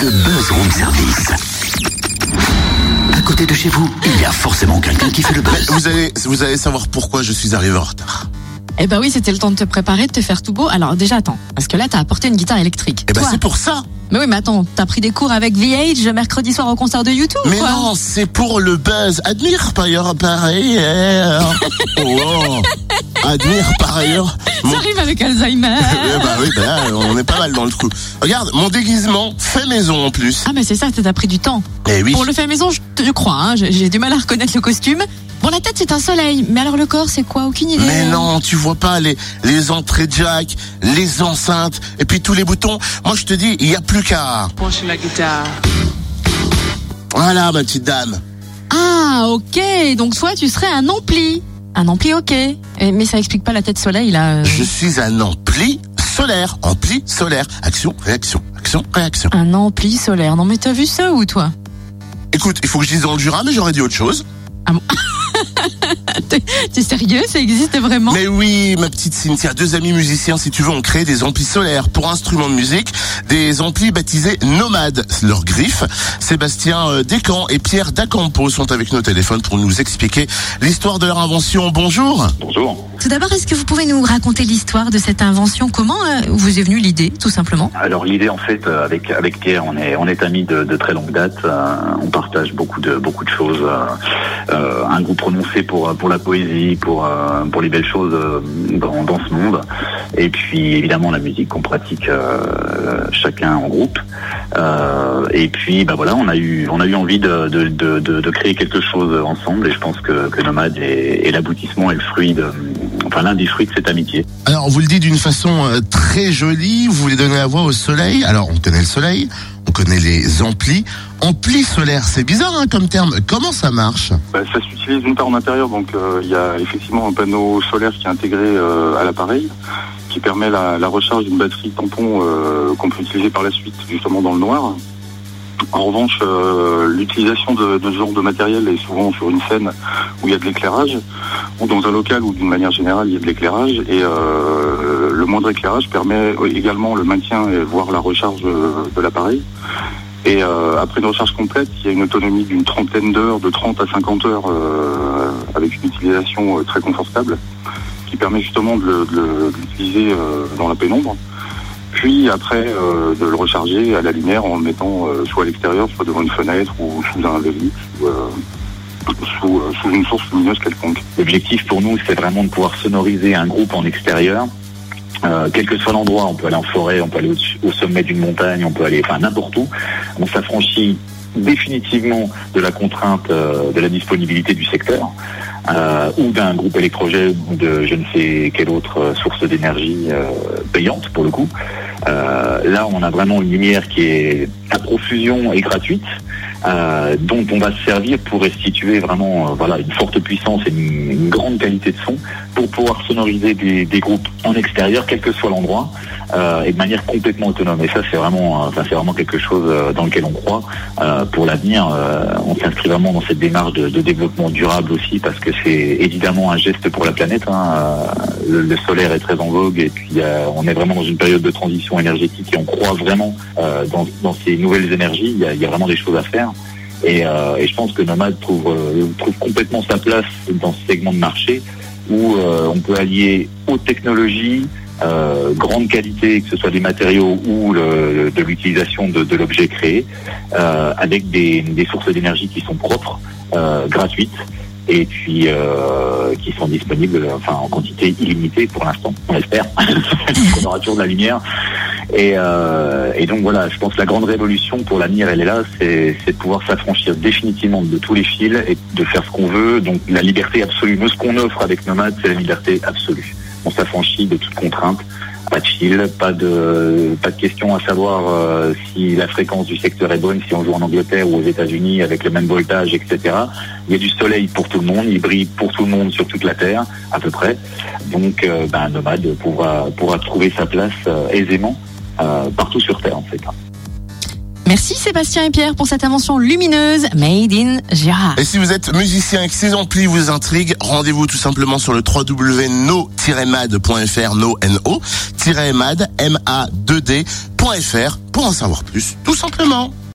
le buzz room service. À côté de chez vous, il y a forcément quelqu'un qui fait le buzz. Vous allez, vous allez savoir pourquoi je suis arrivé en retard. Eh ben oui, c'était le temps de te préparer, de te faire tout beau. Alors déjà, attends, parce que là, t'as apporté une guitare électrique. Eh ben Toi- c'est pour ça. Mais oui, mais attends, t'as pris des cours avec VH mercredi soir au concert de YouTube Mais quoi non, c'est pour le buzz. Admire par ailleurs, par ailleurs. Oh, admire par ailleurs. Mon- Ça arrive avec Alzheimer. Eh bah oui, bah là, on est pas mal dans le trou. Regarde, mon déguisement fait maison en plus. ah mais c'est ça, t'as pris du temps. Eh oui. Pour le fait maison, je, te- crois, hein, j'ai du mal à reconnaître le costume. Bon, la tête, c'est un soleil. Mais alors le corps, c'est quoi? Aucune idée. Mais non, tu vois pas les, les entrées jack, les enceintes, et puis tous les boutons. Moi, je te dis, il y a plus qu'à. Brancher la guitare. Voilà, ma petite dame. Ah, ok. Donc soit tu serais un ampli. Un ampli, ok. Mais ça explique pas la tête soleil, là. euh. Je suis un ampli solaire. Ampli solaire. Action, réaction, action, réaction. Un ampli solaire. Non mais t'as vu ça ou toi? Écoute, il faut que je dise dans le Jura, mais j'aurais dit autre chose. T'es sérieux Ça existe vraiment? Mais oui, ma petite Cynthia, deux amis musiciens, si tu veux, ont créé des amplis solaires pour instruments de musique, des amplis baptisés nomades. Leur griffe, Sébastien euh, Descamps et Pierre Dacampo sont avec nos téléphones pour nous expliquer l'histoire de leur invention. Bonjour. Bonjour. Tout d'abord, est-ce que vous pouvez nous raconter l'histoire de cette invention? Comment euh, vous est venue l'idée, tout simplement? Alors l'idée en fait euh, avec avec Pierre, on est on est amis de, de très longue date. euh, on partage beaucoup de beaucoup de choses. euh, un goût prononcé pour pour la poésie, pour euh, pour les belles choses euh, dans ce monde. Et puis évidemment la musique qu'on pratique euh, chacun en groupe. Et puis bah voilà, on a eu on a eu envie de, de- de créer quelque chose ensemble. Et je pense que que Nomade est, est l'aboutissement et le fruit de enfin l'un des fruits de cette amitié. Alors, on vous le dit d'une façon euh, très jolie, vous voulez donner la voix au soleil? Alors, on connaît le soleil, on connaît les amplis. Ampli solaire, c'est bizarre hein, comme terme. Comment ça marche? Bah, ça s'utilise d'une part en intérieur, donc euh, il y a effectivement un panneau solaire qui est intégré euh, à l'appareil, qui permet la, la recharge d'une batterie tampon euh, qu'on peut utiliser par la suite, justement dans le noir. En revanche, euh, l'utilisation de, ce genre de matériel est souvent sur une scène où il y a de l'éclairage, ou dans un local où d'une manière générale il y a de l'éclairage, et euh, le moindre éclairage permet également le maintien et voire la recharge euh, de l'appareil. Et après une recharge complète, il y a une autonomie d'une trentaine d'heures, de 30 à 50 heures, avec une utilisation très confortable, qui permet justement de l'utiliser dans la pénombre. Puis après, euh, de le recharger à la lumière en le mettant euh, soit à l'extérieur, soit devant une fenêtre ou sous un Velux, ou euh, sous, une source lumineuse quelconque. L'objectif pour nous, c'est vraiment de pouvoir sonoriser un groupe en extérieur. Quel que soit l'endroit, on peut aller en forêt, on peut aller au, sommet d'une montagne, on peut aller n'importe où. On s'affranchit définitivement de la contrainte de la disponibilité du secteur euh, ou d'un groupe électrogène ou de je ne sais quelle autre euh, source d'énergie euh, payante pour le coup. Euh, là, on a vraiment une lumière qui est à profusion et gratuite, euh, dont on va se servir pour restituer vraiment euh, voilà une forte puissance et une, une grande qualité de son pour pouvoir sonoriser des, des groupes en extérieur, quel que soit l'endroit, euh, et de manière complètement autonome. Et ça, c'est vraiment, euh, enfin, c'est vraiment quelque chose euh, dans lequel on croit euh, pour l'avenir. euh, on s'inscrit vraiment dans cette démarche de, de développement durable aussi, parce que c'est évidemment un geste pour la planète. hein. Euh, le, le solaire est très en vogue, et puis on est vraiment dans une période de transition énergétique, et on croit vraiment dans, dans ces nouvelles énergies. Il y, a, il y a vraiment des choses à faire. Et, euh, et je pense que Nomad trouve, trouve complètement sa place dans ce segment de marché où euh, on peut allier haute technologie, euh, grande qualité, que ce soit des matériaux ou de l'utilisation de, de l'objet créé, euh, avec des, des sources d'énergie qui sont propres, euh, gratuites, et puis euh, qui sont disponibles enfin, en quantité illimitée pour l'instant, on espère. on aura toujours de la lumière. Et, euh, et donc voilà, je pense que la grande révolution pour l'avenir, elle est là, c'est c'est de pouvoir s'affranchir définitivement de tous les fils et de faire ce qu'on veut. Donc la liberté absolue. Nous, ce qu'on offre avec Nomad, c'est la liberté absolue. On s'affranchit de toute contrainte. Pas de fil, pas de pas de question à savoir euh, si la fréquence du secteur est bonne, si on joue en Angleterre ou aux États-Unis avec le même voltage, etc. Il y a du soleil pour tout le monde, il brille pour tout le monde sur toute la Terre, à peu près. Donc, euh, ben, un nomade pourra pourra trouver sa place euh, aisément partout sur Terre, en fait. Merci Sébastien et Pierre pour cette invention lumineuse made in Gérard. Et si vous êtes musicien et que ces amplis vous intriguent, rendez-vous tout simplement sur le www.no-mad.fr, no, no, mad, m a 2 d.fr pour en savoir plus, tout simplement.